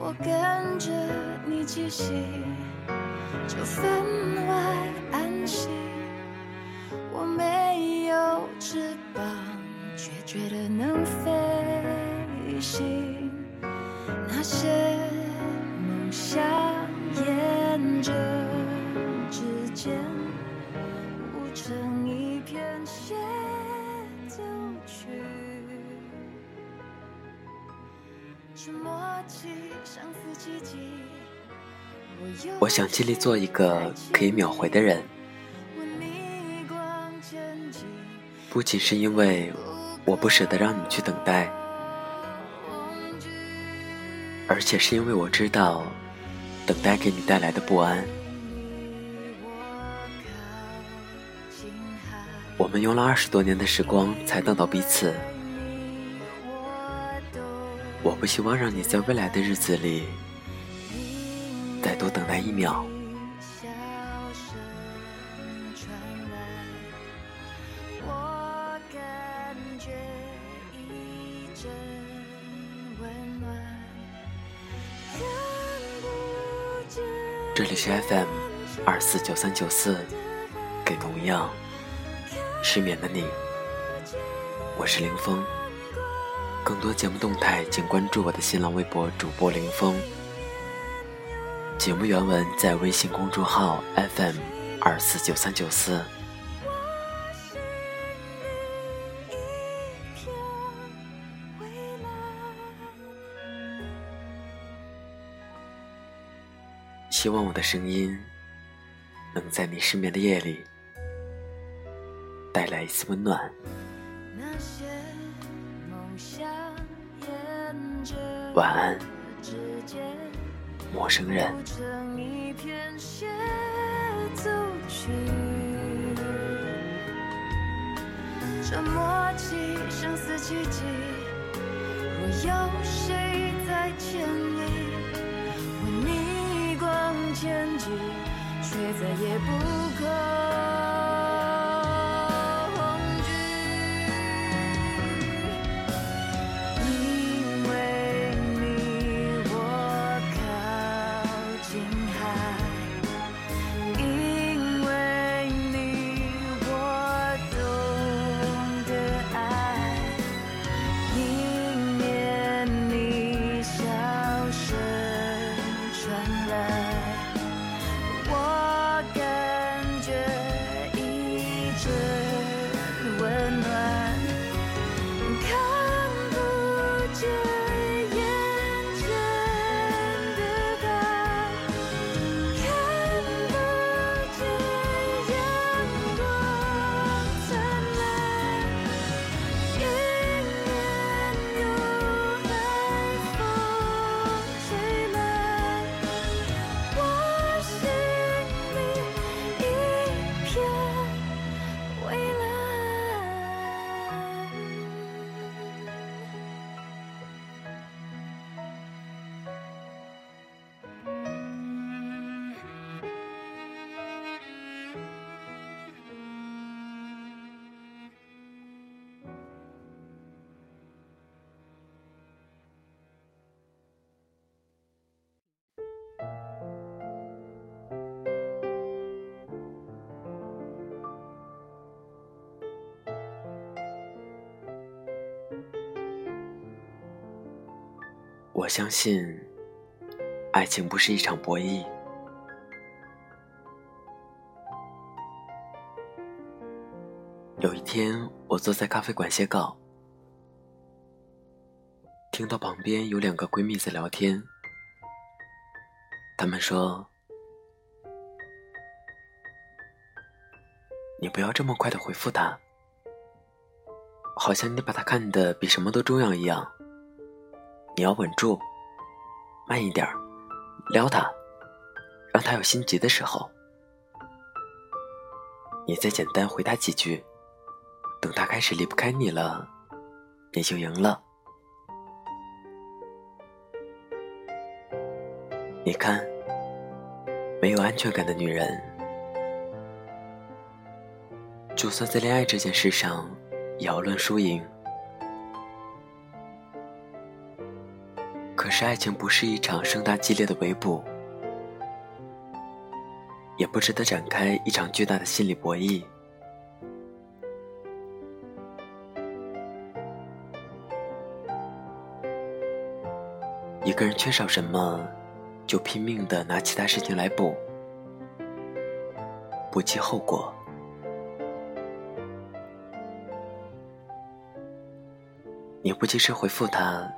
我跟着你气息，就分外安心。我没有翅膀，却觉得能飞行。那些我想尽力做一个可以秒回的人，不仅是因为我不舍得让你去等待，而且是因为我知道等待给你带来的不安。我们用了二十多年的时光才等到彼此，我不希望让你在未来的日子里再多等待一秒。这里是 FM 二四九三九四，给同样失眠的你，我是林峰。更多节目动态，请关注我的新浪微博主播林峰。节目原文在微信公众号 FM 二四九三九四。希望我的声音能在你失眠的夜里带来一丝温暖。那些晚安，指尖陌生人。这默契像似奇迹，若有谁在牵引，为你光前进，却再也不恐我相信，爱情不是一场博弈。有一天，我坐在咖啡馆写稿，听到旁边有两个闺蜜在聊天。她们说：“你不要这么快的回复他，好像你把他看得比什么都重要一样。你要稳住，慢一点，撩他，让他有心急的时候，你再简单回他几句，等他开始离不开你了，你就赢了。你看，没有安全感的女人，就算在恋爱这件事上也要论输赢。是，爱情不是一场盛大激烈的围捕，也不值得展开一场巨大的心理博弈。一个人缺少什么，就拼命的拿其他事情来补，不计后果。你不及时回复他，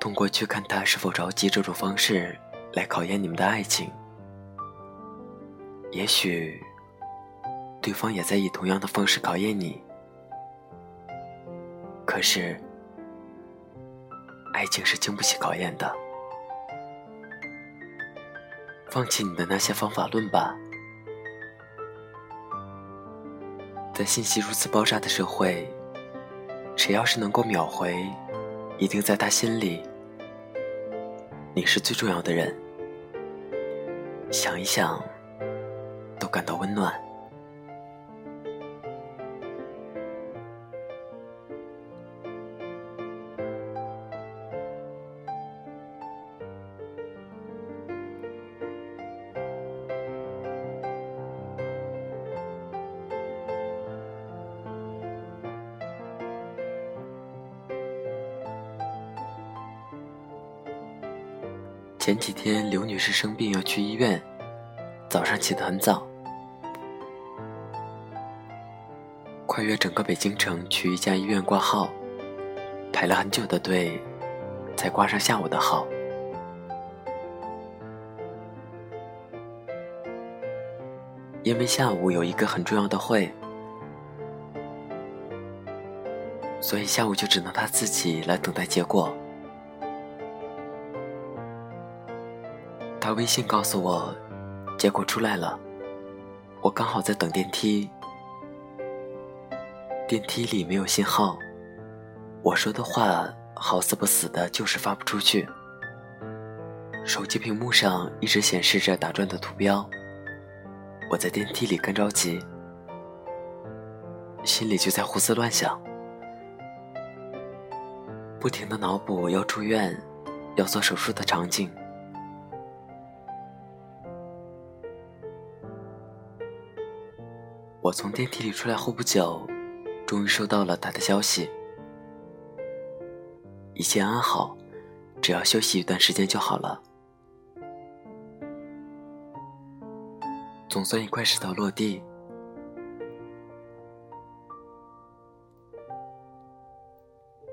通过去看他是否着急这种方式来考验你们的爱情，也许对方也在以同样的方式考验你。可是，爱情是经不起考验的。放弃你的那些方法论吧，在信息如此爆炸的社会，谁要是能够秒回，一定在他心里，你是最重要的人。想一想，都感到温暖。前几天，刘女士生病要去医院，早上起得很早，跨越整个北京城去一家医院挂号，排了很久的队，才挂上下午的号。因为下午有一个很重要的会，所以下午就只能她自己来等待结果。他微信告诉我，结果出来了。我刚好在等电梯，电梯里没有信号，我说的话好死不死的，就是发不出去。手机屏幕上一直显示着打转的图标。我在电梯里干着急，心里就在胡思乱想，不停的脑补要住院、要做手术的场景。我从电梯里出来后不久，终于收到了他的消息，一切安好，只要休息一段时间就好了。总算一块石头落地。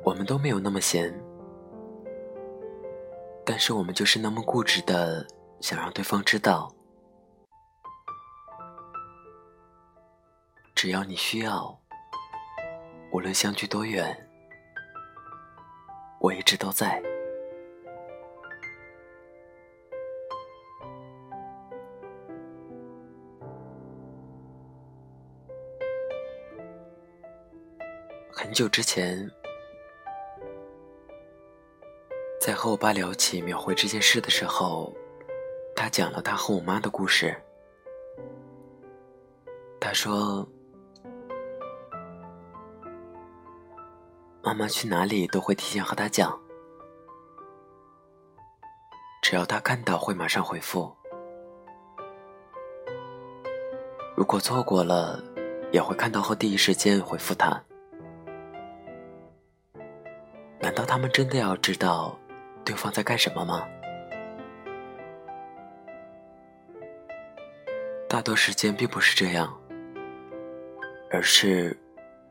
我们都没有那么闲，但是我们就是那么固执的想让对方知道。只要你需要，无论相距多远，我一直都在。很久之前，在和我爸聊起秒回这件事的时候，他讲了他和我妈的故事。他说。妈妈去哪里都会提前和他讲，只要他看到会马上回复，如果错过了，也会看到后第一时间回复他。难道他们真的要知道对方在干什么吗？大多时间并不是这样，而是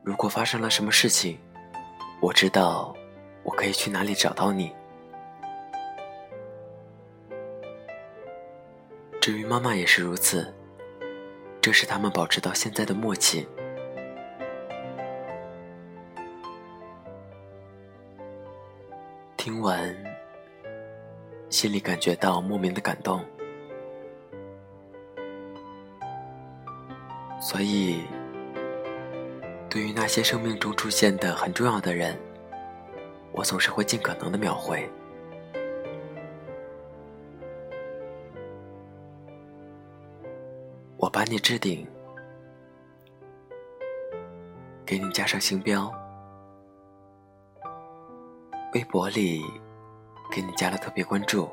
如果发生了什么事情。我知道，我可以去哪里找到你。至于妈妈也是如此，这是他们保持到现在的默契。听完，心里感觉到莫名的感动，所以。对于那些生命中出现的很重要的人，我总是会尽可能的描绘。我把你置顶。给你加上星标。微博里给你加了特别关注。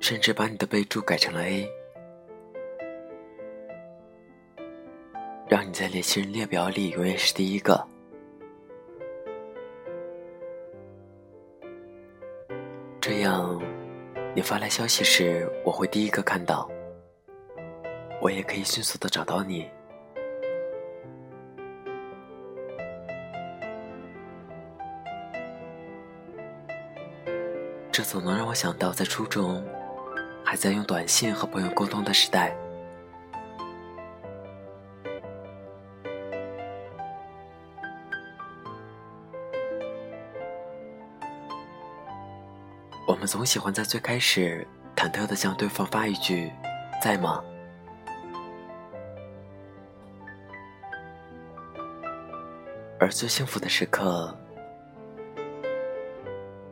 甚至把你的备注改成了 a。让你在联系人列表里永远是第一个。这样，你发来消息时，我会第一个看到，我也可以迅速的找到你。这总能让我想到，在初中还在用短信和朋友沟通的时代，们总喜欢在最开始忐忑的向对方发一句“在吗”，而最幸福的时刻，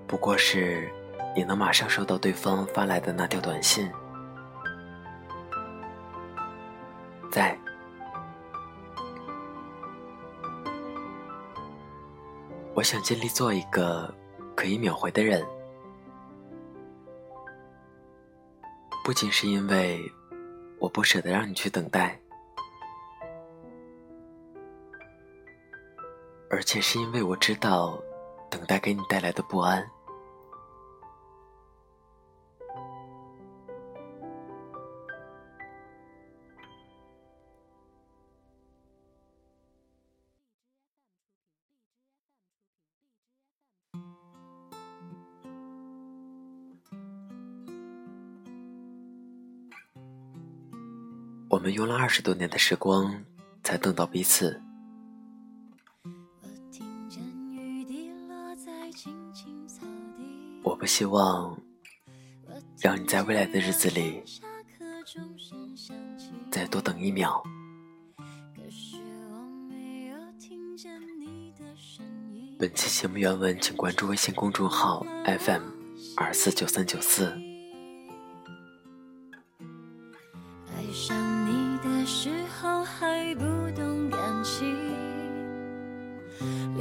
不过是你能马上收到对方发来的那条短信，在。我想尽力做一个可以秒回的人。不仅是因为我不舍得让你去等待，而且是因为我知道等待给你带来的不安。十多年的时光，才等到彼此。我不希望让你在未来的日子里再多等一秒。本期节目原文，请关注微信公众号 FM 二四九三九四。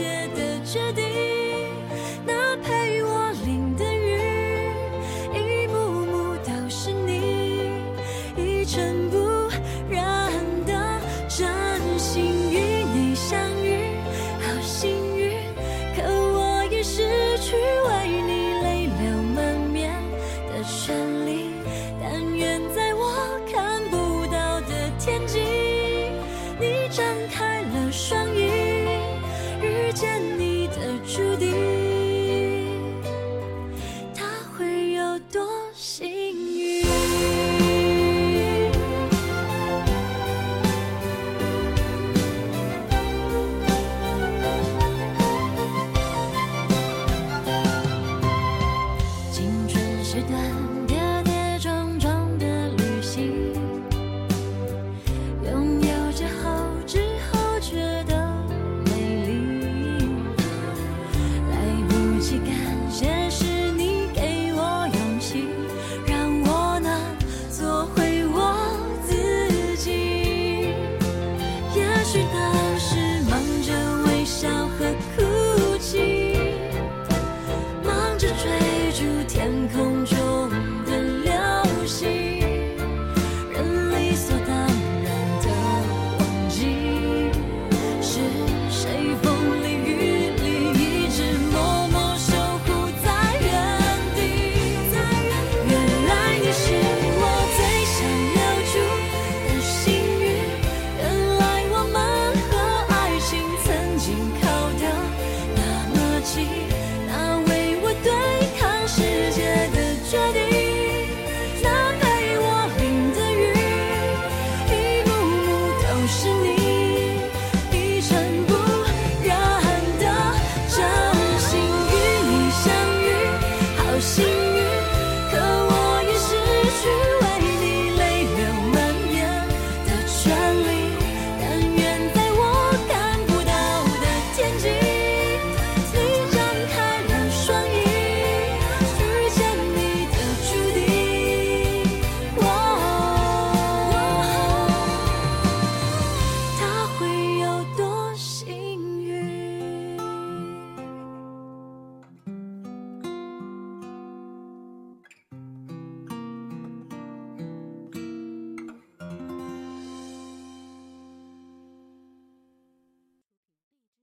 界的决定那陪我淋的雨一幕幕都是你一尘不